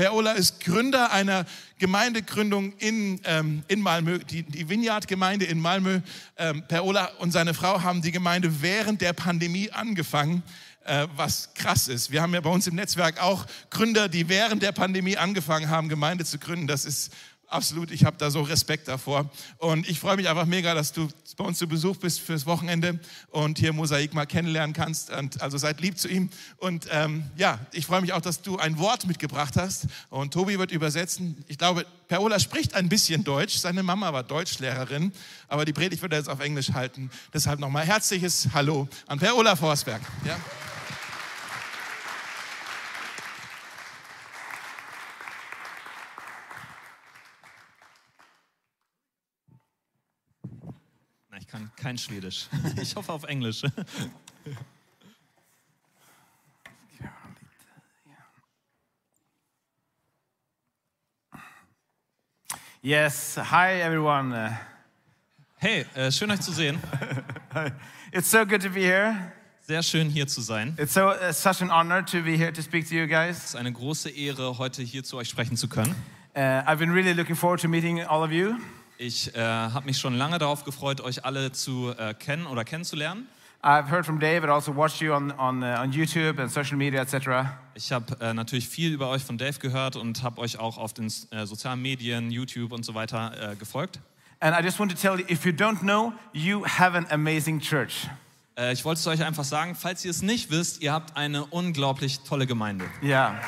Per Ola ist Gründer einer Gemeindegründung in, ähm, in Malmö, die, die Vineyard-Gemeinde in Malmö. Ähm, per Ola und seine Frau haben die Gemeinde während der Pandemie angefangen äh, was krass ist. Wir haben ja bei uns im Netzwerk auch Gründer, die während der Pandemie angefangen haben, Gemeinde zu gründen. Das ist absolut, ich habe da so Respekt davor. Und ich freue mich einfach mega, dass du bei uns zu Besuch bist fürs Wochenende und hier Mosaik mal kennenlernen kannst. Und also seid lieb zu ihm. Und ähm, ja, ich freue mich auch, dass du ein Wort mitgebracht hast. Und Tobi wird übersetzen. Ich glaube, Perola spricht ein bisschen Deutsch. Seine Mama war Deutschlehrerin, aber die Predigt wird er jetzt auf Englisch halten. Deshalb nochmal herzliches Hallo an Perola Forsberg. Ja. Kann kein Schwedisch. Ich hoffe auf Englisch. Yes, hi everyone. Hey, äh, schön euch zu sehen. It's so good to be here. Sehr schön hier zu sein. It's so uh, such an honor to be here to speak to you Es guys. ist eine große Ehre, heute hier zu euch sprechen zu können. Uh, I've been really looking forward to meeting all of you. Ich äh, habe mich schon lange darauf gefreut, euch alle zu äh, kennen oder kennenzulernen. I've heard from Dave, but also watched you on on, uh, on YouTube and social media, etc. Ich habe äh, natürlich viel über euch von Dave gehört und habe euch auch auf den äh, sozialen Medien, YouTube und so weiter äh, gefolgt. And I just want to tell you, if you don't know, you have an amazing church. Äh, ich wollte es euch einfach sagen, falls ihr es nicht wisst, ihr habt eine unglaublich tolle Gemeinde. Yeah.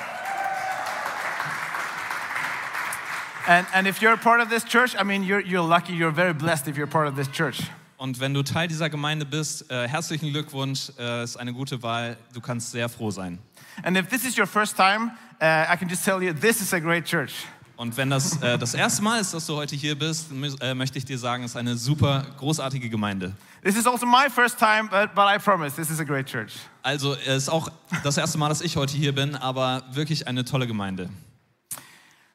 And, and if you're a part of this church, I mean, you're, you're lucky, you're very blessed if you're part of this church. Und wenn du Teil dieser Gemeinde bist, äh, herzlichen Glückwunsch, äh, ist eine gute Wahl. Du kannst sehr froh sein. And if this is your first time, uh, I can just tell you, this is a great church. Und wenn das äh, das erste Mal ist, dass du heute hier bist, äh, möchte ich dir sagen, es ist eine super großartige Gemeinde. This is also my first time, but, but I promise, this is a great church. Also es ist auch das erste Mal, dass ich heute hier bin, aber wirklich eine tolle Gemeinde.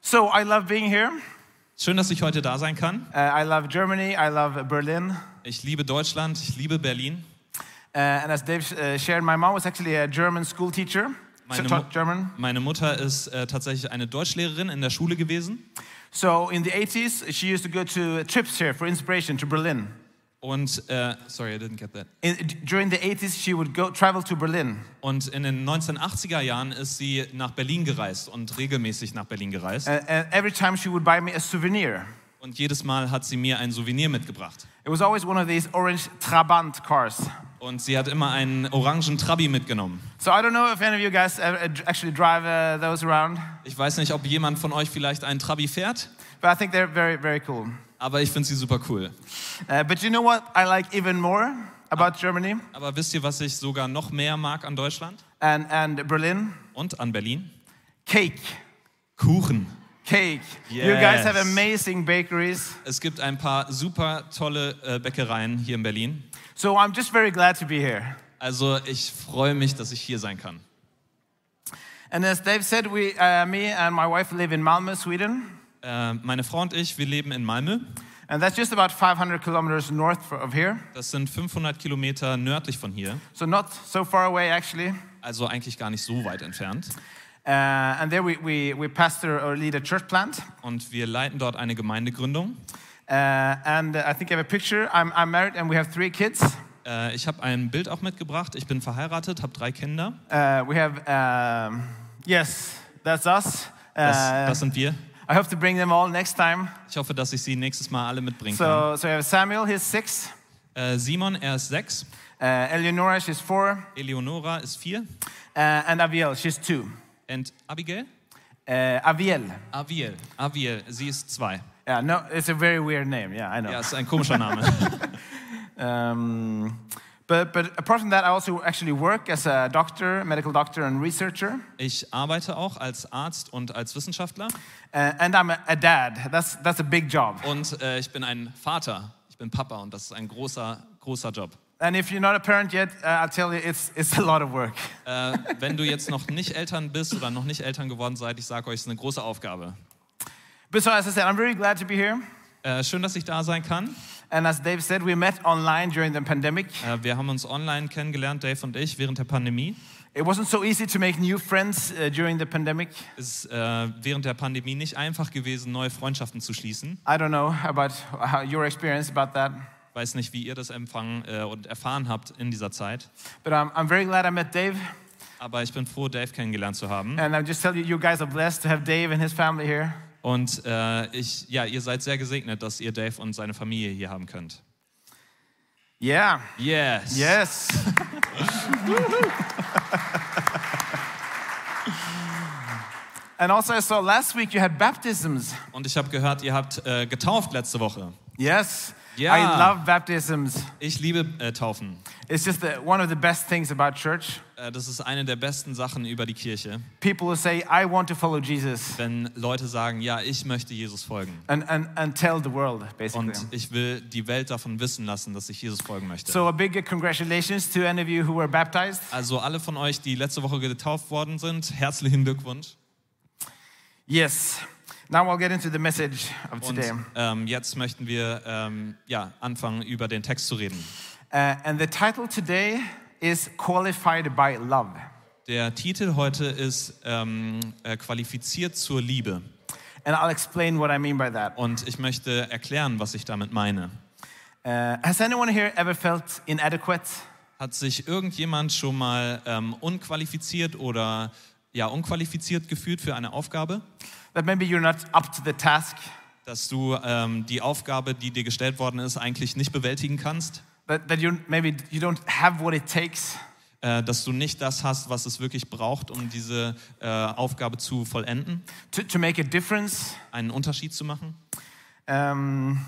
So I love being here. Schön, dass ich heute da sein kann. Uh, I love Germany, I love Berlin. Ich liebe Deutschland, ich liebe Berlin. Uh, and as Dave uh, shared, my mom was actually a German school teacher, so Meine, Mu German. meine Mutter ist äh, tatsächlich eine Deutschlehrerin in der Schule gewesen. So in the 80s, she used to go to trips here for inspiration to Berlin. Und, äh, sorry, I didn't get that. In, during the 80s, she would go travel to Berlin. Und in den 1980er Jahren ist sie nach Berlin gereist und regelmäßig nach Berlin gereist. And, and every time she would buy me a souvenir. Und jedes Mal hat sie mir ein Souvenir mitgebracht. It was always one of these orange Trabant cars. Und sie hat immer einen orangen Trabi mitgenommen. So I don't know if any of you guys ever actually drive uh, those around, Ich weiß nicht, ob jemand von euch vielleicht einen Trabi fährt, but I think they're very, very cool. Aber ich finde sie super cool. Uh, but you know what I like even more about Germany Aber wisst ihr, was ich sogar noch mehr mag an Deutschland and, and Berlin? und an Berlin? Cake. Kuchen. Cake. You guys have Yes. amazing bakeries. Es gibt ein paar super tolle äh, Bäckereien hier in Berlin. So I'm just very glad to be here. Also ich freue mich, dass ich hier sein kann. And as Dave said, we, uh, me and my wife live in Malmö, Sweden. Äh, meine Frau und ich, wir leben in Malmö. And that's just about 500 kilometers north of here. Das sind 500 Kilometer nördlich von hier. So not so far away, actually. Also eigentlich gar nicht so weit entfernt. Uh, and there we, we, we pastor or lead a church plant. Und wir leiten dort eine Gemeindegründung. Uh, and uh, I think I have a picture. I'm, I'm married and we have three kids. Äh, ich habe ein Bild auch mitgebracht. Ich bin verheiratet, habe drei Kinder. Uh, we have, yes, that's us. Uh, Das, das sind wir. I hope to bring them all next time. Ich hoffe, dass ich sie nächstes Mal alle mitbringen kann. So, so we have Samuel, he's six. Äh, Simon, er ist sechs. Uh, Eleonora, she's four. Eleonora ist vier. Uh, and Aviel, she's two. Und Abigail? Uh, Aviel. Aviel. Aviel, sie ist zwei. Yeah, no, it's a very weird name. Yeah, I know. Ja, ist ein komischer Name. Um, but, but apart from that, I also actually work as a doctor, medical doctor, and researcher. Ich arbeite auch als Arzt und als Wissenschaftler. Uh, and I'm a, a dad. That's, that's a big job. Und äh, ich bin ein Vater. Ich bin Papa und das ist ein großer, großer Job. And if you're not a parent yet, uh, I'll tell you, it's, it's a lot of work. Äh, wenn du jetzt noch nicht Eltern bist oder noch nicht Eltern geworden seid, ich sage euch, es ist eine große Aufgabe. But so, as I said, I'm very glad to be here. Äh, schön, dass ich da sein kann. And as Dave said, we met online during the pandemic. Äh, wir haben uns online kennengelernt, Dave und ich, während der Pandemie. It wasn't so easy to make new friends uh, during the pandemic. Es ist äh, während der Pandemie nicht einfach gewesen, neue Freundschaften zu schließen. I don't know about your experience about that, Ich weiß nicht, wie ihr das empfangen äh, und erfahren habt in dieser Zeit. but um, I'm very glad I met Dave. Aber ich bin froh, Dave kennengelernt zu haben. And I just tell you, you guys are blessed to have Dave and his family here. Und äh, ich, ja, ihr seid sehr gesegnet, dass ihr Dave und seine Familie hier haben könnt. Yeah. Yes. Yes. and also, I saw last week you had baptisms. Und ich habe gehört, ihr habt äh, getauft letzte Woche. Yes. Yeah. I love baptisms. Ich liebe äh, Taufen. It's just the, one of the best things about church. Äh, das ist eine der besten Sachen über die Kirche, People say, I want to follow Jesus wenn Leute sagen, ja, ich möchte Jesus folgen. and, and, and tell the world, basically. Und ich will die Welt davon wissen lassen, dass ich Jesus folgen möchte. So, a big congratulations to any of you who were baptized. Also alle von euch, die letzte Woche getauft worden sind, herzlichen Glückwunsch. Yes. Now I'll get into the message of Und today. ähm, jetzt möchten wir ähm, ja, anfangen, über den Text zu reden. Uh, and the title today is Qualified by Love. Der Titel heute ist ähm, äh, Qualifiziert zur Liebe. And I'll explain what I mean by that. Und ich möchte erklären, was ich damit meine. Uh, has anyone here ever felt inadequate? Hat sich irgendjemand schon mal ähm, unqualifiziert oder ja, unqualifiziert gefühlt für eine Aufgabe? That maybe you're not up to the task? Dass du ähm, die Aufgabe, die dir gestellt worden ist, eigentlich nicht bewältigen kannst? That, that you maybe you don't have what it takes? Äh, dass du nicht das hast, was es wirklich braucht, um diese äh, Aufgabe zu vollenden, To, to make a difference? einen Unterschied zu machen? Um,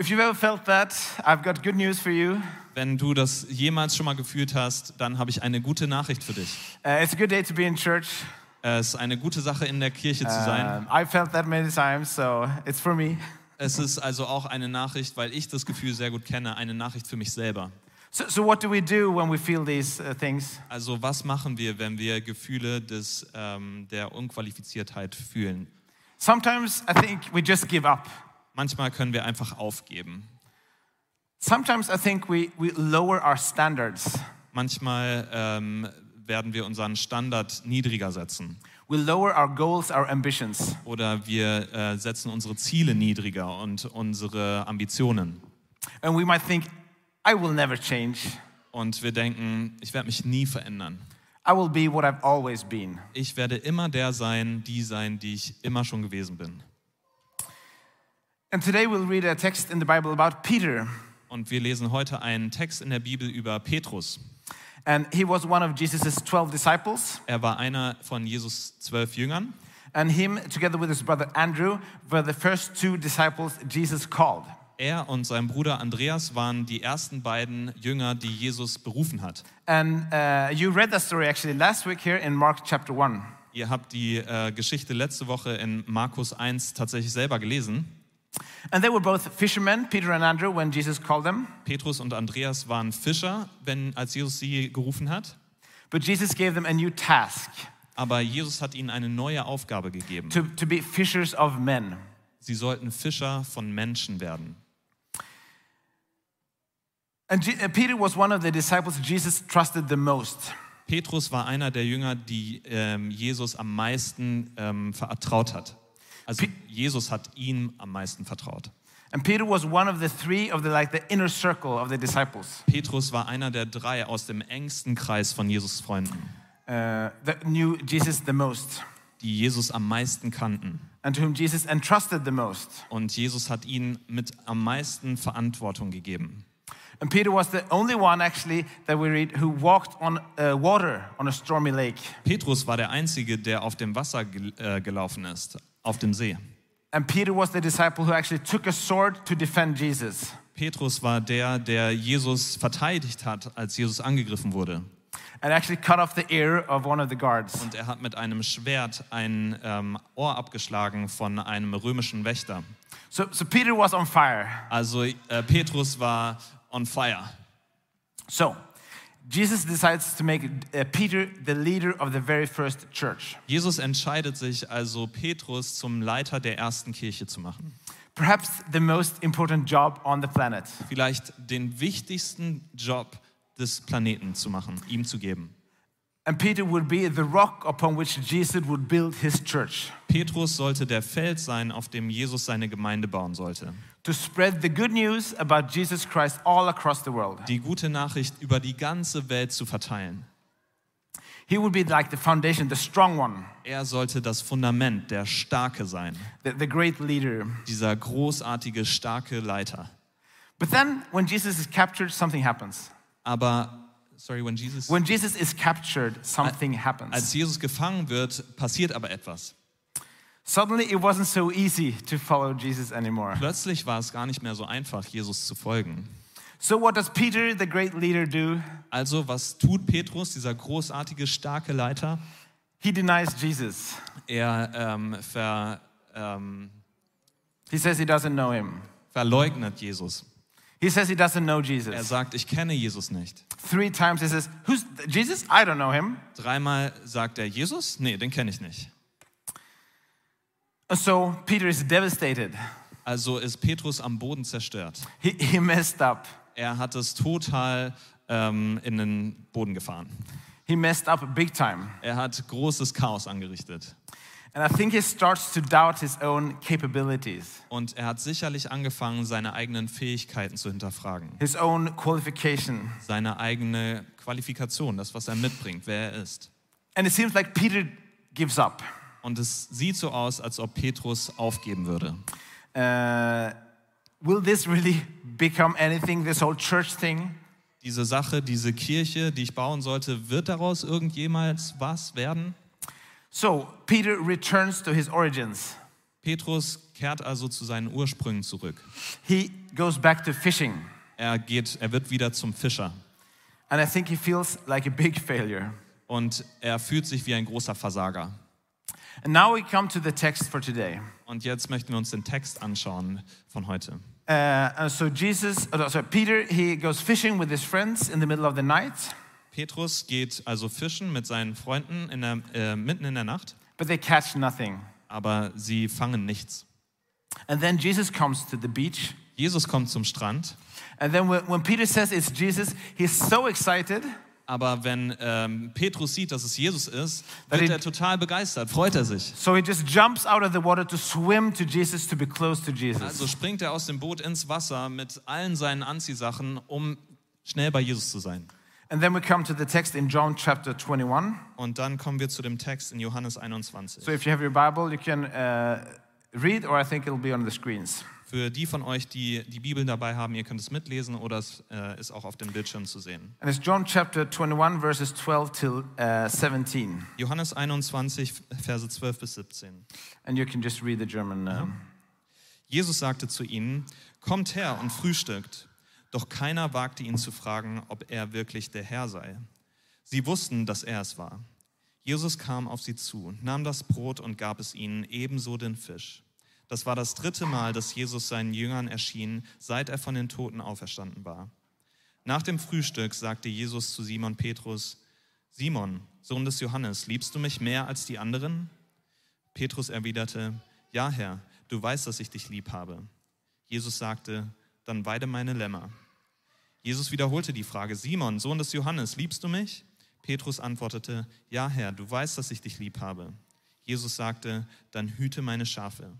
if you've ever felt that, I've got good news for you. Wenn du das jemals schon mal gefühlt hast, dann habe ich eine gute Nachricht für dich. Uh, it's a good day to be in church. Äh, Es ist eine gute Sache, in der Kirche zu sein. Um, I felt that many times, so it's for me. Es ist also auch eine Nachricht, weil ich das Gefühl sehr gut kenne, eine Nachricht für mich selber. So, so what do we do when we feel these uh, things? Also was machen wir, wenn wir Gefühle des, ähm, der Unqualifiziertheit fühlen? Sometimes I think we just give up. Manchmal können wir einfach aufgeben. Sometimes I think we, we lower our standards. Manchmal ähm, werden wir unseren Standard niedriger setzen. We lower our goals, our ambitions. Oder wir äh, setzen unsere Ziele niedriger und unsere Ambitionen. And we might think, I will never change. Und wir denken, ich werde mich nie verändern. I will be what I've always been. Ich werde immer der sein, die sein, die ich immer schon gewesen bin. And today we'll read a text in the Bible about Peter. Und wir lesen heute einen Text in der Bibel über Petrus. And he was one of Jesus' 12 disciples. Er war einer von Jesus zwölf Jüngern. And him, together with his brother Andrew, were the first two disciples Jesus called. Er und sein Bruder Andreas waren die ersten beiden Jünger, die Jesus berufen hat. And uh, you read that story actually last week here in Mark chapter 1. Ihr habt die äh, Geschichte letzte Woche in Markus 1 tatsächlich selber gelesen. And they were both fishermen, Peter and Andrew, when Jesus called them. Petrus und Andreas waren Fischer, wenn, als Jesus sie gerufen hat. But Jesus gave them a new task Aber Jesus hat ihnen eine neue Aufgabe gegeben. to, to be fishers of men. Sie sollten Fischer von Menschen werden. And Je- uh, Peter was one of the disciples Jesus trusted the most. Petrus war einer der Jünger, die ähm, Jesus am meisten ähm, vertraut hat. Also Jesus hat ihm am meisten vertraut. And Peter was one of the three of the like the inner circle of the disciples Petrus war einer der drei aus dem engsten Kreis von Jesus Freunden, uh, that knew Jesus the most die Jesus am meisten kannten. and to whom Jesus entrusted the most. Und Jesus hat ihnen mit am meisten Verantwortung gegeben. And Peter was the only one actually that we read who walked on uh, water on a stormy lake. Petrus war der Einzige, der auf dem Wasser gel äh, gelaufen ist, auf dem See. And Peter was the disciple who actually took a sword to defend Jesus. Petrus war der, der Jesus verteidigt hat, als Jesus angegriffen wurde. And actually cut off the ear of one of the guards. Und er hat mit einem Schwert ein ähm, Ohr abgeschlagen von einem römischen Wächter. So, so Peter was on fire. Also äh, Petrus war on fire. So Jesus decides to make uh, Peter the leader of the very first church. Jesus entscheidet sich also, Petrus zum Leiter der ersten Kirche zu machen. Perhaps the most important job on the planet. Vielleicht den wichtigsten Job des Planeten zu machen, ihm zu geben. And Peter would be the rock upon which Jesus would build his church Petrus sollte der Fels sein, auf dem Jesus seine Gemeinde bauen sollte. To spread the good news about Jesus Christ all across the world. Die gute Nachricht über die ganze Welt zu verteilen. He would be like the foundation, the strong one, Er sollte das Fundament, der Starke sein. the, the great leader. Dieser großartige, starke Leiter. But then when Jesus is captured, something happens. Aber, sorry, when Jesus, When Jesus is captured, something happens. als Jesus gefangen wird, passiert aber etwas. Suddenly, it wasn't so easy to follow Jesus anymore. Plötzlich war es gar nicht mehr so einfach, Jesus zu folgen. So, what does Peter, the great leader, do? Also, was tut Petrus, dieser großartige, starke Leiter? He denies Jesus. Er ähm, ver, ähm, He says he doesn't know him. verleugnet Jesus. He says he doesn't know Er Jesus. sagt, ich kenne Jesus nicht. Three times he says, Who's Jesus? I don't know him. Dreimal sagt er, Jesus? Nee, den kenne ich nicht. So Peter is devastated. Also ist Petrus am Boden zerstört. He, he messed up. Er hat es total ähm, in den Boden gefahren. He messed up big time. Er hat großes Chaos angerichtet. And I think he starts to doubt his own capabilities, Und er hat sicherlich angefangen, seine eigenen Fähigkeiten zu hinterfragen. his own qualification. Seine eigene Qualifikation, das, was er mitbringt, wer er ist. And it seems like Peter gives up. Und es sieht so aus, als ob Petrus aufgeben würde. Uh, will this really become anything, this whole church thing? Diese Sache, diese Kirche, die ich bauen sollte, wird daraus irgendjemals was werden? So Peter returns to his origins. Petrus kehrt also zu seinen Ursprüngen zurück. He goes back to fishing. Er, geht, er wird wieder zum Fischer. And I think he feels like a big failure. Und er fühlt sich wie ein großer Versager. And now we come to the text for today. Und jetzt möchten wir uns den Text anschauen von heute. Uh, so Jesus, uh, sorry, Peter, he goes fishing with his friends in the middle of the night, Petrus geht also fischen mit seinen Freunden in der, äh, mitten in der Nacht, but they catch nothing. aber sie fangen nichts. And then Jesus comes to the beach. Jesus kommt zum Strand, And then when, when Peter says it's Jesus, he's so excited aber wenn ähm, Petrus sieht, dass es Jesus ist, wird er total begeistert, freut er sich. So he just jumps out of the water to swim to Jesus, to be close to Jesus. Also springt er aus dem Boot ins Wasser mit allen seinen Anziehsachen, um schnell bei Jesus zu sein. And then we come to the text in John chapter 21. Und dann kommen wir zu dem Text in Johannes 21. So if you have your Bible, you can uh, read, or I think it'll be on the screens. Für die von euch, die die Bibeln dabei haben, ihr könnt es mitlesen oder es äh, ist auch auf dem Bildschirm zu sehen. And it's John chapter 21, verses 12 till uh, 17. Johannes 21, Verse 12 bis 17. And you can just read the German. Um, Jesus sagte zu ihnen, kommt her und frühstückt. Doch keiner wagte ihn zu fragen, ob er wirklich der Herr sei. Sie wussten, dass er es war. Jesus kam auf sie zu, nahm das Brot und gab es ihnen, ebenso den Fisch. Das war das dritte Mal, dass Jesus seinen Jüngern erschien, seit er von den Toten auferstanden war. Nach dem Frühstück sagte Jesus zu Simon Petrus, Simon, Sohn des Johannes, liebst du mich mehr als die anderen? Petrus erwiderte, Ja, Herr, du weißt, dass ich dich lieb habe. Jesus sagte, Dann weide meine Lämmer. Jesus wiederholte die Frage, Simon, Sohn des Johannes, liebst du mich? Petrus antwortete, Ja, Herr, du weißt, dass ich dich lieb habe. Jesus sagte, Dann hüte meine Schafe.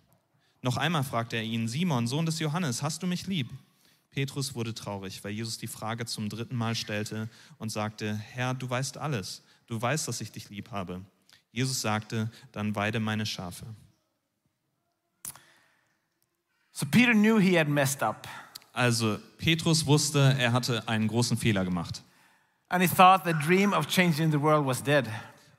Noch einmal fragte er ihn, Simon, Sohn des Johannes, hast du mich lieb? Petrus wurde traurig, weil Jesus die Frage zum dritten Mal stellte und sagte, Herr, du weißt alles, du weißt, dass ich dich lieb habe. Jesus sagte, dann weide meine Schafe. so Peter knew he had messed up. Also Petrus wusste, er hatte einen großen Fehler gemacht. And he thought the dream of changing the world was dead.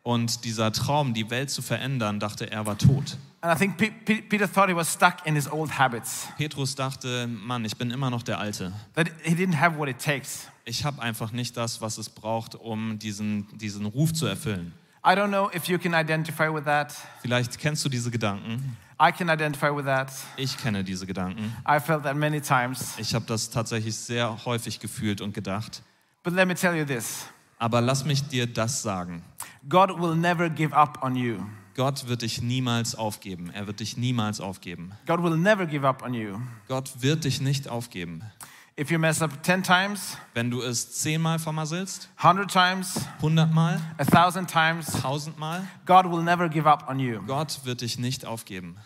Und dieser Traum, die Welt zu verändern, dachte er war tot. And I think Pe- Pe- Peter thought he was stuck in his old habits, Petrus dachte, Mann, ich bin immer noch der Alte. that he didn't have what it takes. Ich habe einfach nicht das, was es braucht, um diesen, diesen Ruf zu erfüllen. I don't know if you can identify with that. Vielleicht kennst du diese Gedanken. I can identify with that. Ich kenne diese Gedanken. I felt that many times. Ich habe das tatsächlich sehr häufig gefühlt und gedacht. But let me tell you this Aber lass mich dir das sagen. God will never give up on you. Gott wird dich niemals aufgeben. Er wird dich niemals aufgeben. God will never give up on you. Gott wird dich nicht aufgeben. If you mess up 10 times, Wenn du es zehnmal vermasselst, 100 times, hundertmal, a thousand times, tausendmal, God will never give up on you. Gott wird dich nicht aufgeben.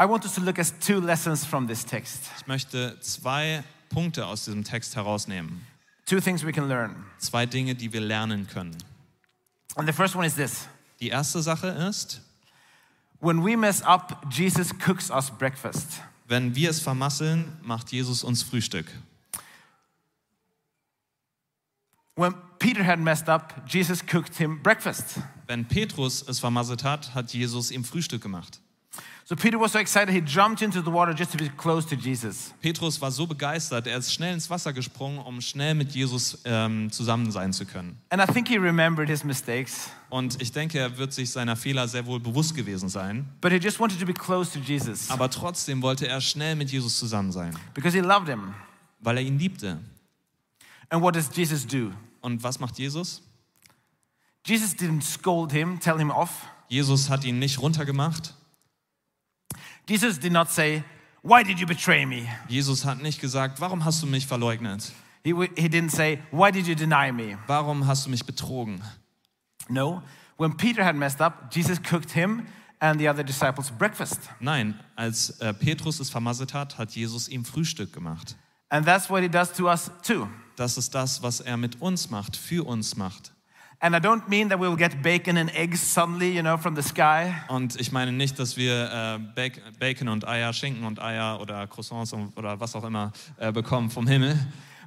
I want us to look at two lessons from this text. Ich möchte zwei Punkte aus diesem Text herausnehmen. Two things we can learn. Zwei Dinge, die wir lernen können. And the first one is this Die erste Sache ist, when we mess up, Jesus cooks us breakfast. wenn wir es vermasseln, macht Jesus uns Frühstück. When Peter had messed up, Jesus cooked him breakfast. Wenn Petrus es vermasselt hat, hat Jesus ihm Frühstück gemacht. So Peter was so excited, he jumped into the water just to be close to Jesus. Petrus war so begeistert, er ist schnell ins Wasser gesprungen, um schnell mit Jesus ähm, zusammen sein zu können. And I think he remembered his mistakes, Und ich denke, er wird sich seiner Fehler sehr wohl bewusst gewesen sein. but he just wanted to be close to Jesus Aber trotzdem wollte er schnell mit Jesus zusammen sein, because he loved him. weil er ihn liebte. And what does Jesus do? Und was macht Jesus? Jesus didn't scold him, tell him off. Jesus hat ihn nicht runtergemacht. Jesus did not say, Why did you betray me? Jesus hat nicht gesagt, warum hast du mich verleugnet? He, he didn't say, Why did you deny me? Warum hast du mich betrogen? No. When Peter had messed up, Jesus cooked him and the other disciples breakfast. Nein, als äh, Petrus es vermasselt hat, hat Jesus ihm Frühstück gemacht. And that's what he does to us too. Das ist das, was er mit uns macht, für uns macht. Und ich meine nicht, dass wir äh, Bac- Bacon und Eier, Schinken und Eier oder Croissants oder was auch immer äh, bekommen vom Himmel.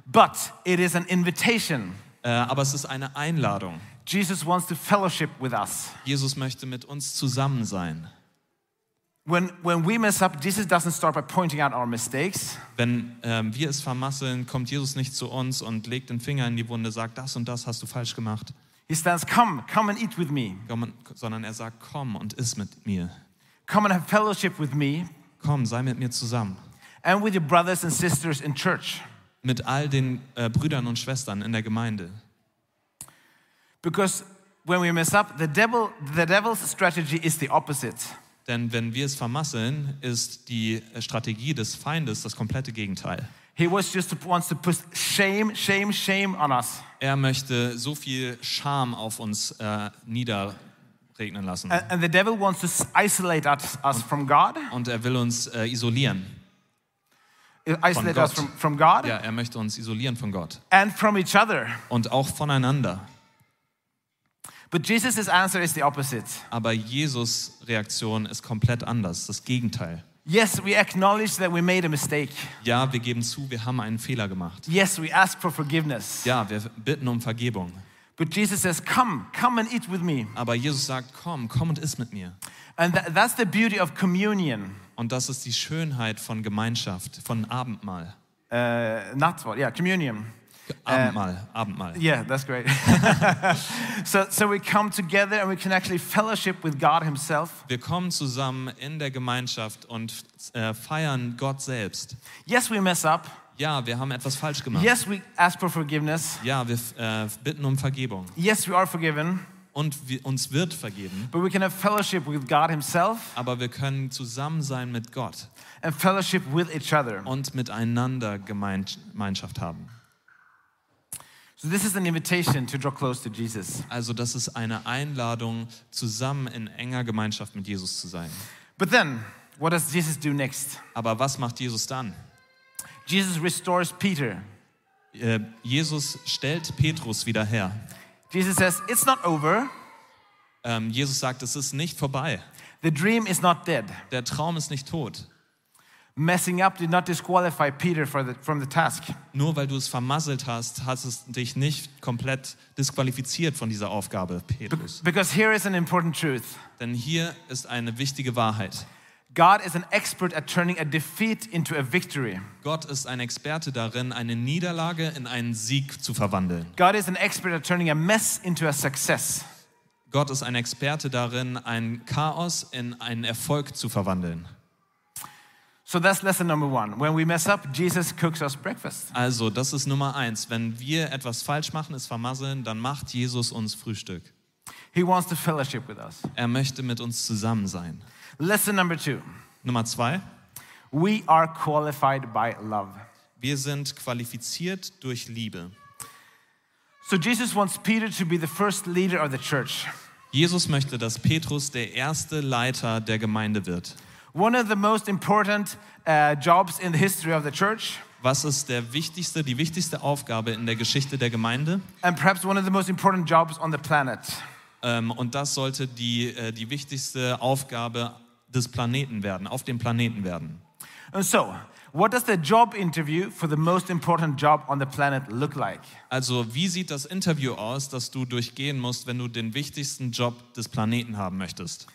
But it is an invitation. Äh, aber es ist eine Einladung. Jesus wants to fellowship with us. Jesus möchte mit uns zusammen sein. When, when we mess up, Jesus doesn't start by pointing out our mistakes. Wenn ähm, wir es vermasseln, kommt Jesus nicht zu uns und legt den Finger in die Wunde, sagt, das und das hast du falsch gemacht, He stands, Come, come and eat with me. sondern er sagt, komm und iss mit mir. Come and have fellowship with me Komm, sei mit mir zusammen. and with your brothers and sisters in church. Mit all den äh, Brüdern und Schwestern in der Gemeinde. Because when we mess up, the devil, the devil's strategy is the opposite. Denn wenn wir es vermasseln, ist die äh, Strategie des Feindes das komplette Gegenteil. He was just wants to put shame, shame, shame on us. Er möchte so viel Scham auf uns äh, niederregnen lassen. And, and the devil wants to isolate us, us from God, Und er will uns äh, isolieren. isolate us from, from God Ja, er möchte uns isolieren von Gott. and from each other. Und auch voneinander. But Jesus' answer is the opposite. Aber Jesus' Reaktion ist komplett anders, das Gegenteil. Yes, we acknowledge that we made a mistake. Ja, wir geben zu, wir haben einen Fehler gemacht. Yes, we ask for forgiveness. Ja, wir bitten um Vergebung. But Jesus says, Come, come and eat with me. Aber Jesus sagt, komm, komm und iss mit mir. And tha- that's the beauty of communion. Und das ist die Schönheit von Gemeinschaft, von Abendmahl. Uh, not what, yeah, communion. Abendmahl, Abendmahl. Yeah, that's great. so, so we come together and we can actually fellowship with God Himself. Wir kommen zusammen in der Gemeinschaft und äh, feiern Gott selbst. Yes, we mess up. Ja, wir haben etwas falsch gemacht. Yes, we ask for forgiveness. Ja, wir äh, bitten um Vergebung. Yes, we are forgiven. Und wir, uns wird vergeben. But we can have fellowship with God Himself Aber wir können zusammen sein mit Gott and fellowship with each other. und miteinander Gemein- Gemeinschaft haben. So, this is an invitation to draw close to Jesus. Also das ist eine Einladung, zusammen in enger Gemeinschaft mit Jesus zu sein. But then, what does Jesus do next? Aber was macht Jesus dann? Jesus restores Peter. Äh, Jesus stellt Petrus wieder her. Jesus says, It's not over. Ähm, Jesus sagt, es ist nicht vorbei. The dream is not dead. Der Traum ist nicht tot. Messing up did not disqualify Peter the, from the task. Nur weil du es vermasselt hast, hat es dich nicht komplett disqualifiziert von dieser Aufgabe, Petrus. Because here is an important truth Denn hier ist eine wichtige Wahrheit. God is an expert at turning a defeat into a victory. Gott ist ein Experte darin, eine Niederlage in einen Sieg zu verwandeln. God is an expert at turning a mess into a success. Gott ist ein Experte darin, ein Chaos in einen Erfolg zu verwandeln. So that's lesson number one. When we mess up, Jesus cooks us breakfast. Also, das ist Nummer eins. Wenn wir etwas falsch machen, es vermasseln, dann macht Jesus uns Frühstück. He wants to fellowship with us. Er möchte mit uns zusammen sein. Lesson number two. Nummer zwei. We are qualified by love. Wir sind qualifiziert durch Liebe. So Jesus wants Peter to be the first leader of the church. Jesus möchte, dass Petrus der erste Leiter der Gemeinde wird. One of the most important uh, jobs in the history of the church, Was ist der wichtigste, die wichtigste Aufgabe in der Geschichte der Gemeinde? and perhaps one of the most important jobs on the planet. Ähm, und das sollte die, äh, die wichtigste Aufgabe des Planeten werden, auf dem Planeten werden. And so, what does the job interview for the most important job on the planet look like? Also, wie sieht das Interview aus, das du durchgehen musst, wenn du den wichtigsten Job des Planeten haben möchtest?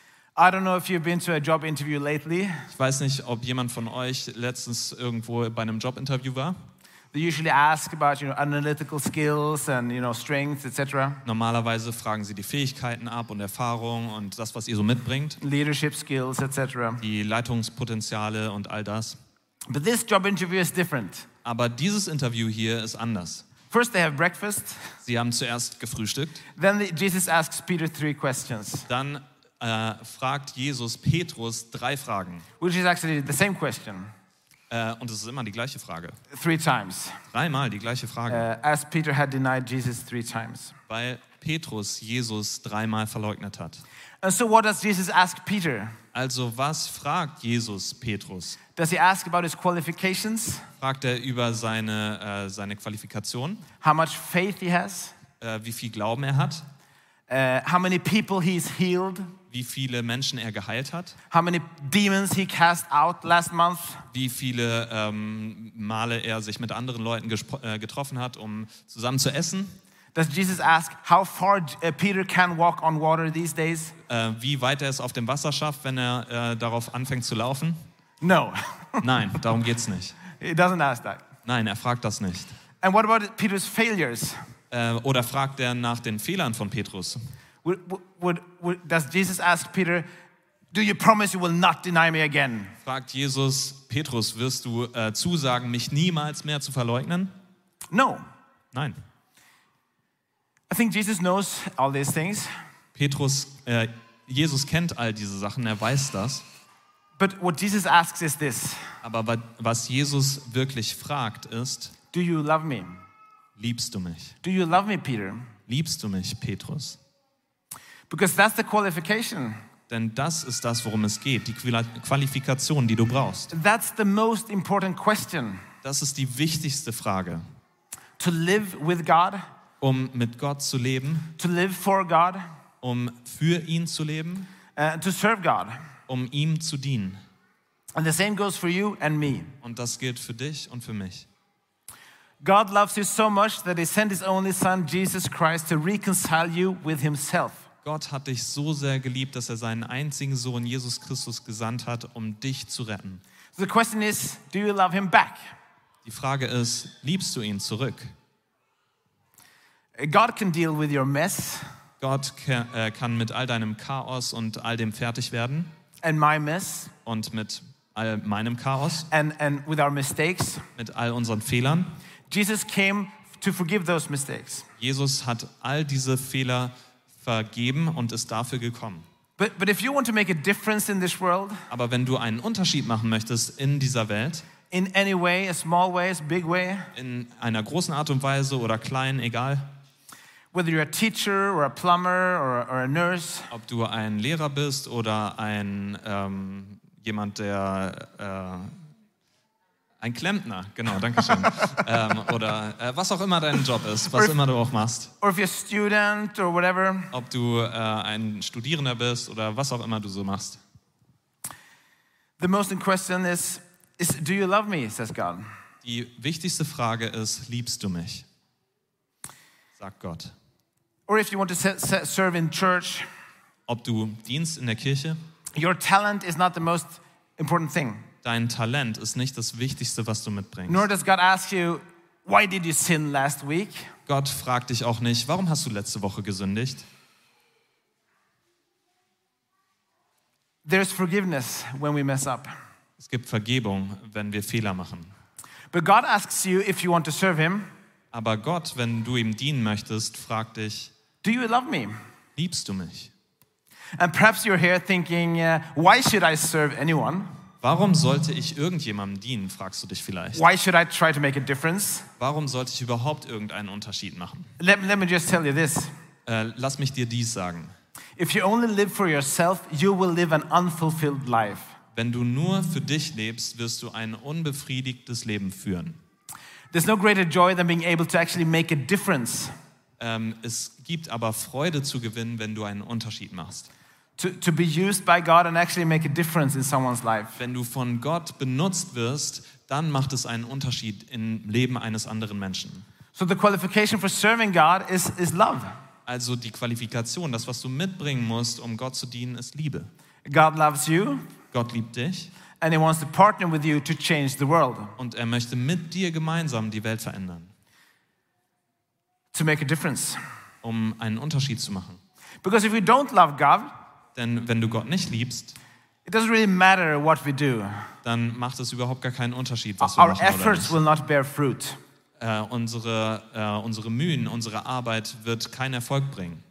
I don't know if you've been to a job interview lately. Ich weiß nicht, ob jemand von euch letztens irgendwo bei einem Jobinterview war. They usually ask about you know, analytical skills and you know, strengths, etc., Normalerweise fragen sie die Fähigkeiten ab und Erfahrung und das, was ihr so mitbringt, leadership skills, etc. die Leitungspotenziale und all das. But this job interview is different. Aber dieses Interview hier ist anders. First, they have breakfast. Sie haben zuerst gefrühstückt, Then the, Jesus asks Peter three questions, dann äh, fragt Jesus Petrus drei Fragen. which is actually the same question Äh, und es ist immer die gleiche Frage. three times, Dreimal die gleiche Frage. uh, as Peter had denied Jesus three times. Weil Petrus Jesus dreimal verleugnet hat. And so, what does Jesus ask Peter? Also was fragt Jesus Petrus? Does he ask about his qualifications, Fragt er über seine, äh, seine Qualifikation, how much faith he has, äh, wie viel Glauben er hat, uh, how many people he's healed, wie viele Menschen er geheilt hat, how many demons he cast out last month? wie viele ähm, Male er sich mit anderen Leuten äh, getroffen hat, um zusammen zu essen, Does Jesus ask how far uh, Peter can walk on water these days? äh, wie weit er es auf dem Wasser schafft, wenn er äh, darauf anfängt zu laufen. No, Nein, darum geht's nicht. he doesn't ask that. Nein, er fragt das nicht. And what about Peter's failures? Äh, oder fragt er nach den Fehlern von Petrus? Would, would, would, does Jesus ask Peter, Do you promise you will not deny me again? Fragt Jesus, Petrus, wirst du äh, zusagen, mich niemals mehr zu verleugnen? No. Nein. I think Jesus knows all these things. Petrus, äh, Jesus kennt all diese Sachen, er weiß das. But what Jesus asks is this Aber wa- was Jesus wirklich fragt ist, Do you love me? liebst du mich? Do you love me, Peter? Liebst du mich, Petrus? Because that's the qualification. Denn das ist das, worum es geht, die Quali- Qualifikation, die du brauchst. That's the most important question. Das ist die wichtigste Frage. To live with God, Um mit Gott zu leben, to live for God, um für ihn zu leben, uh, to serve God. um ihm zu dienen. And the same goes for you and me. Und das gilt für dich und für mich. God loves you so much that he sent his only son, Jesus Christ, to reconcile you with himself. Gott hat dich so sehr geliebt, dass er seinen einzigen Sohn Jesus Christus gesandt hat, um dich zu retten. So the question is do you love him back? Die Frage ist, liebst du ihn zurück? God can deal with your mess Gott äh, kann mit all deinem Chaos und all dem fertig werden and my mess und mit all meinem Chaos, and, and with our mistakes. mit all unseren Fehlern. Jesus came to forgive those mistakes. Jesus hat all diese Fehler vergeben und ist dafür gekommen. But, but if you want to make a difference in this world, Aber wenn du einen Unterschied machen möchtest in dieser Welt, in any way, a small way, a big way, in einer großen Art und Weise oder klein, egal, whether you're a teacher or a plumber or, or a nurse, ob du ein Lehrer bist oder ein ähm, jemand, der äh, ein Klempner, genau, danke schön, ähm, oder äh, was auch immer dein Job ist, was Or- immer du auch machst, or if you're a student or whatever, ob du äh, ein Studierender bist oder was auch immer du so machst. the most question is, is do you love me, says God. Die wichtigste Frage ist, liebst du mich? Sagt Gott. Or if you want to se- se- serve in church, Ob du dienst in der Kirche, your talent is not the most important thing. Dein Talent ist nicht das Wichtigste, was du mitbringst. Nor does God ask you, why did you sin last week? Gott fragt dich auch nicht, warum hast du letzte Woche gesündigt? There's forgiveness when we mess up. Es gibt Vergebung, wenn wir Fehler machen. But God asks you if you want to serve Him, Aber Gott, wenn du ihm dienen möchtest, fragt dich, do you love me? liebst du mich? And perhaps you're here thinking, uh, why should I serve anyone? Warum sollte ich irgendjemandem dienen, fragst du dich vielleicht. Why should I try to make a difference? Warum sollte ich überhaupt irgendeinen Unterschied machen? Let, let me just tell you this. Äh, lass mich dir dies sagen. If you only live for yourself, you will live an unfulfilled life. Wenn du nur für dich lebst, wirst du ein unbefriedigtes Leben führen. There's no greater joy than being able to actually make a difference, Ähm, es gibt aber Freude zu gewinnen, wenn du einen Unterschied machst. To, be used by God and actually make a difference in someone's life. Wenn du von Gott benutzt wirst, dann macht es einen Unterschied im Leben eines anderen Menschen. So the qualification for serving God is, is love. Also die Qualifikation, das, was du mitbringen musst, um Gott zu dienen, ist Liebe. God loves you Gott liebt dich and He wants to partner with you to change the world, und er möchte mit dir gemeinsam die Welt verändern, to make a difference. um einen Unterschied zu machen. Because if we don't love God, Denn wenn du Gott nicht liebst, it doesn't really matter what we do. dann macht es überhaupt gar keinen Unterschied, was wir Our machen oder efforts nicht. will not bear fruit. Äh, unsere, äh, unsere Mühen, unsere Arbeit wird keinen Erfolg bringen.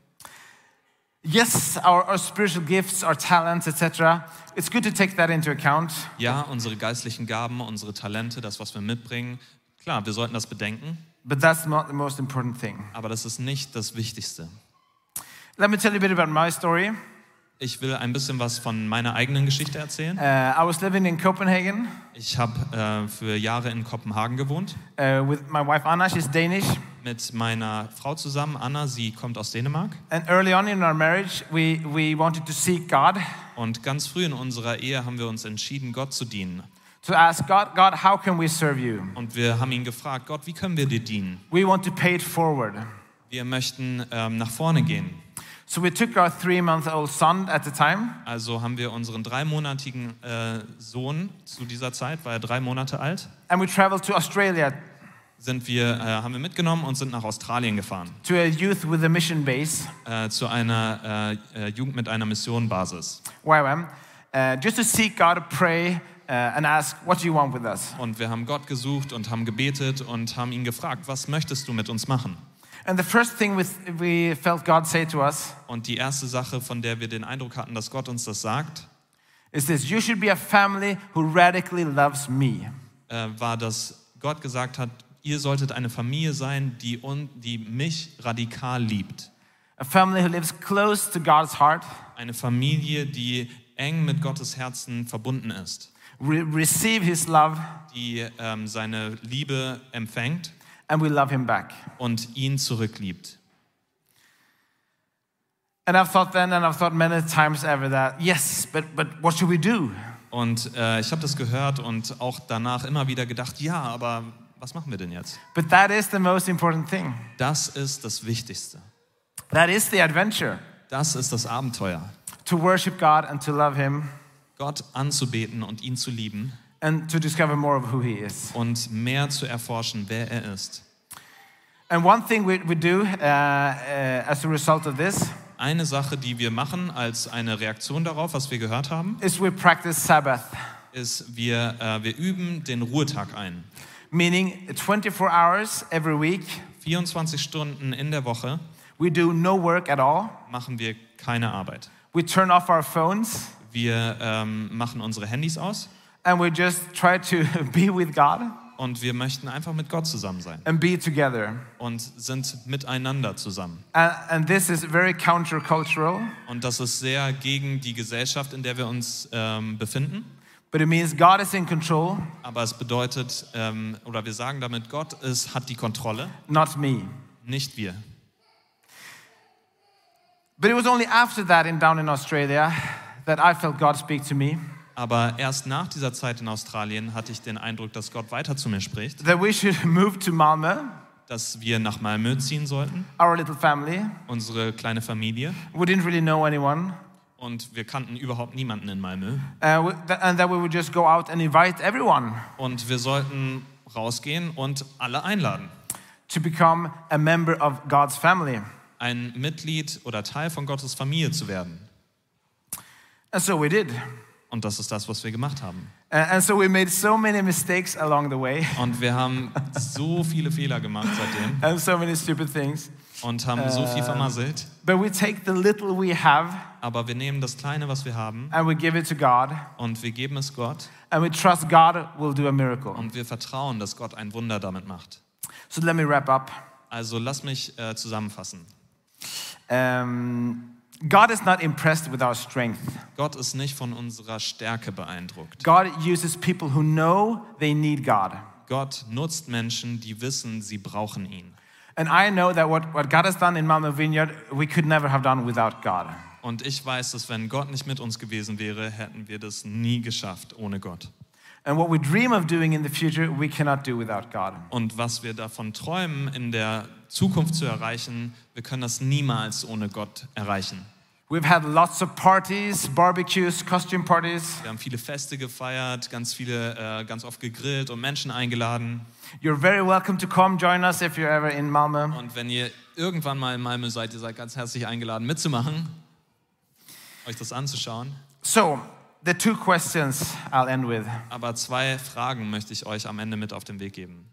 Yes, our, our spiritual gifts, our talents, etc. It's good to take that into account. Ja, unsere geistlichen Gaben, unsere Talente, das, was wir mitbringen, klar, wir sollten das bedenken, But that's not the most important thing. aber das ist nicht das Wichtigste. Let me tell you a bit about my story. Ich will ein bisschen was von meiner eigenen Geschichte erzählen. Uh, I was living in Copenhagen Ich habe äh, für Jahre in Kopenhagen gewohnt uh, with my wife Anna. She's Danish. mit meiner Frau zusammen, Anna, sie kommt aus Dänemark. And early on in our marriage, we, we wanted to seek God, Und ganz früh in unserer Ehe haben wir uns entschieden, Gott zu dienen. to ask God, God, how can we serve you? Und wir haben ihn gefragt, Gott, wie können wir dir dienen? We want to pay it forward. Wir möchten ähm, nach vorne gehen. So we took our three month old son at the time Also haben wir unseren dreimonatigen äh, Sohn zu dieser Zeit, war er drei Monate alt, and we traveled to Australia sind wir, äh, haben wir mitgenommen und sind nach Australien gefahren, to a youth with a mission base, äh, zu einer äh, äh, Jugend mit einer Missionbasis. YWAM, uh, just to seek God, to pray, uh, and ask, What do you want with us? Und wir haben Gott gesucht und haben gebetet und haben ihn gefragt, was möchtest du mit uns machen? And the first thing we, we felt God say to us Und die erste Sache, von der wir den Eindruck hatten, dass Gott uns das sagt, is this You should be a family who radically loves me. äh, war, dass Gott gesagt hat, ihr solltet eine Familie sein, die, un, die mich radikal liebt. A family who lives close to God's heart, Eine Familie, die eng mit Gottes Herzen verbunden ist, re- receive His love, die ähm, seine Liebe empfängt and we love Him back. und ihn zurückliebt. And I've thought then, and I've thought many times ever that, yes, but, but what should we do? Und äh, ich habe das gehört und auch danach immer wieder gedacht, ja, aber was machen wir denn jetzt? But that is the most important thing. Das ist das Wichtigste. That is the adventure Das ist das Abenteuer. to worship God and to love Him Gott anzubeten und ihn zu lieben and to discover more of who He is. und mehr zu erforschen, wer er ist. And one thing we, we do uh, uh, as a result of this Eine Sache, die wir machen als eine Reaktion darauf, was wir gehört haben, is we practice Sabbath, ist, wir, äh, wir üben den Ruhetag ein. meaning 24 hours every week. 24 Stunden in der Woche We do no work at all. machen wir keine Arbeit. We turn off our phones Wir ähm, machen unsere Handys aus and we just try to be with God und wir möchten einfach mit Gott zusammen sein and be together. und sind miteinander zusammen. And, and this is very countercultural, Und das ist sehr gegen die Gesellschaft, in der wir uns ähm, befinden. but it means God is in control, Aber es bedeutet, ähm, oder wir sagen damit, Gott ist, hat die Kontrolle, not me. nicht wir. But it was only after that in down in Australia that I felt God speak to me Aber erst nach dieser Zeit in Australien hatte ich den Eindruck, dass Gott weiter zu mir spricht, that we should move to Malmö, dass wir nach Malmö ziehen sollten, our little family. unsere kleine Familie. We didn't really know anyone. Und wir kannten überhaupt niemanden in Malmö. Uh, we- th- and that we would just go out and invite everyone Und wir sollten rausgehen und alle einladen. to become a member of God's family. Ein Mitglied oder Teil von Gottes Familie zu werden. And so we did. Und das ist das, was wir gemacht haben. And so we made so many mistakes along the way Und wir haben so viele Fehler gemacht seitdem. and so many stupid things. und haben so viel vermasselt. But we take the little we have Aber wir nehmen das Kleine, was wir haben, and we give it to God, und wir geben es Gott and we trust God will do a miracle. und wir vertrauen, dass Gott ein Wunder damit macht. So let me wrap up. Also lass mich äh, zusammenfassen. Um, God is not impressed with our strength. Gott ist nicht von unserer Stärke beeindruckt. God uses people who know they need God. Gott nutzt Menschen, die wissen, sie brauchen ihn. And I know that what, what God has done in Malmö Vineyard, we could never have done without God. Und ich weiß, dass wenn Gott nicht mit uns gewesen wäre, hätten wir das nie geschafft ohne Gott. And what we dream of doing in the future, we cannot do without God. Und was wir davon träumen, in der Zukunft zu erreichen, wir können das niemals ohne Gott erreichen. We've had lots of parties, barbecues, costume parties. Wir haben viele Feste gefeiert, ganz viele, äh, ganz oft gegrillt und Menschen eingeladen. You're very welcome to come join us if you're ever in Malmö. Und wenn ihr irgendwann mal in Malmö seid, ihr seid ganz herzlich eingeladen mitzumachen, euch das anzuschauen. So, the two questions I'll end with. Aber zwei Fragen möchte ich euch am Ende mit auf den Weg geben.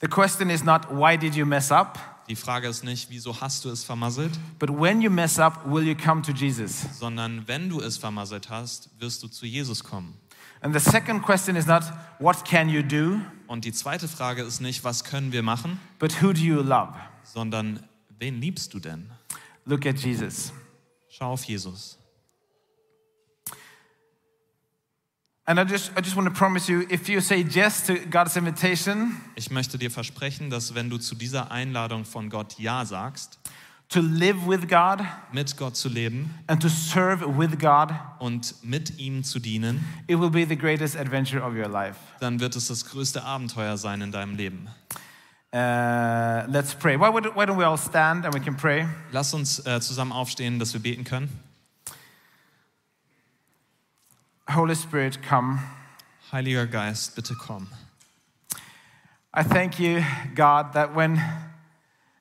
The question is not why did you mess up, Die Frage ist nicht, wieso hast du es vermasselt, but when you mess up, will you come to Jesus? sondern wenn du es vermasselt hast, wirst du zu Jesus kommen. And the second question is not what can you do, Und die zweite Frage ist nicht, was können wir machen, but who do you love? sondern wen liebst du denn? Look at Jesus. Schau auf Jesus. And I just, I just want to promise you if you say yes to God's invitation Ich möchte dir versprechen, dass wenn du zu dieser Einladung von Gott Ja sagst, to live with God mit Gott zu leben and to serve with God, und mit ihm zu dienen, it will be the greatest adventure of your life. dann wird es das größte Abenteuer sein in deinem Leben. Uh, let's pray. Why, would, why don't we all stand and we can pray? Lass uns äh, zusammen aufstehen, dass wir beten können. Holy Spirit, come. Heiliger Geist, bitte komm. I thank you, God, that when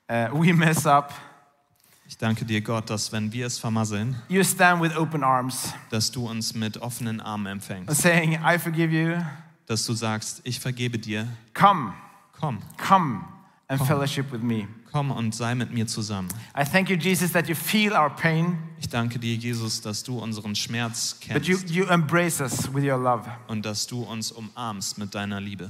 uh, we mess up, Ich danke dir, Gott, dass wenn wir es vermasseln, you stand with open arms dass du uns mit offenen Armen empfängst. saying, I forgive you. Dass du sagst, ich vergebe dir. Come, Komm, come and fellowship with me. komm und sei mit mir zusammen. I thank you, Jesus, that you feel our pain, Ich danke dir, Jesus, dass du unseren Schmerz but you, kennst you embrace us with your love. und dass du uns umarmst mit deiner Liebe.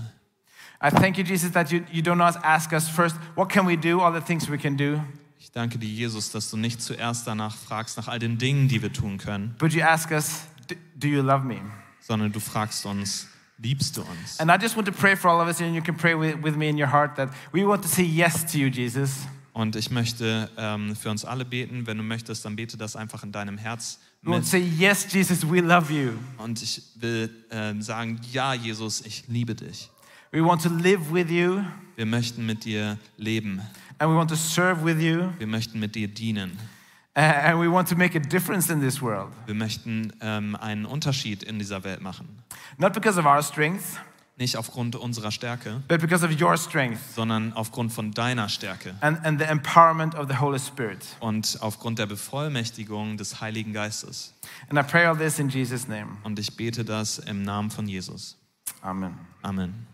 I thank you, Jesus, that you, you do not ask us first, what can we do, all the things we can do, Ich danke dir, Jesus, dass du nicht zuerst danach fragst nach all den Dingen, die wir tun können, but you ask us, "D- do you love me? sondern du fragst uns, liebst du uns? And I just want to pray for all of us, and you can pray with, with me in your heart that we want to say yes to you, Jesus. Und ich möchte ähm, für uns alle beten. Wenn du möchtest, dann bete das einfach in deinem Herz We want to mit. say, yes, Jesus, we love you. Und ich will ähm, sagen, ja, Jesus, ich liebe dich. We want to live with you, Wir möchten mit dir leben. and we want to serve with you, Wir möchten mit dir dienen. And we want to make a difference in this world. Wir möchten ähm, einen Unterschied in dieser Welt machen. Not because of our strength, Nicht aufgrund unserer Stärke, but because of your strength sondern aufgrund von deiner Stärke and, and the empowerment of the Holy Spirit. und aufgrund der Bevollmächtigung des Heiligen Geistes. And I pray all this in Jesus' name. Und ich bete das im Namen von Jesus. Amen. Amen.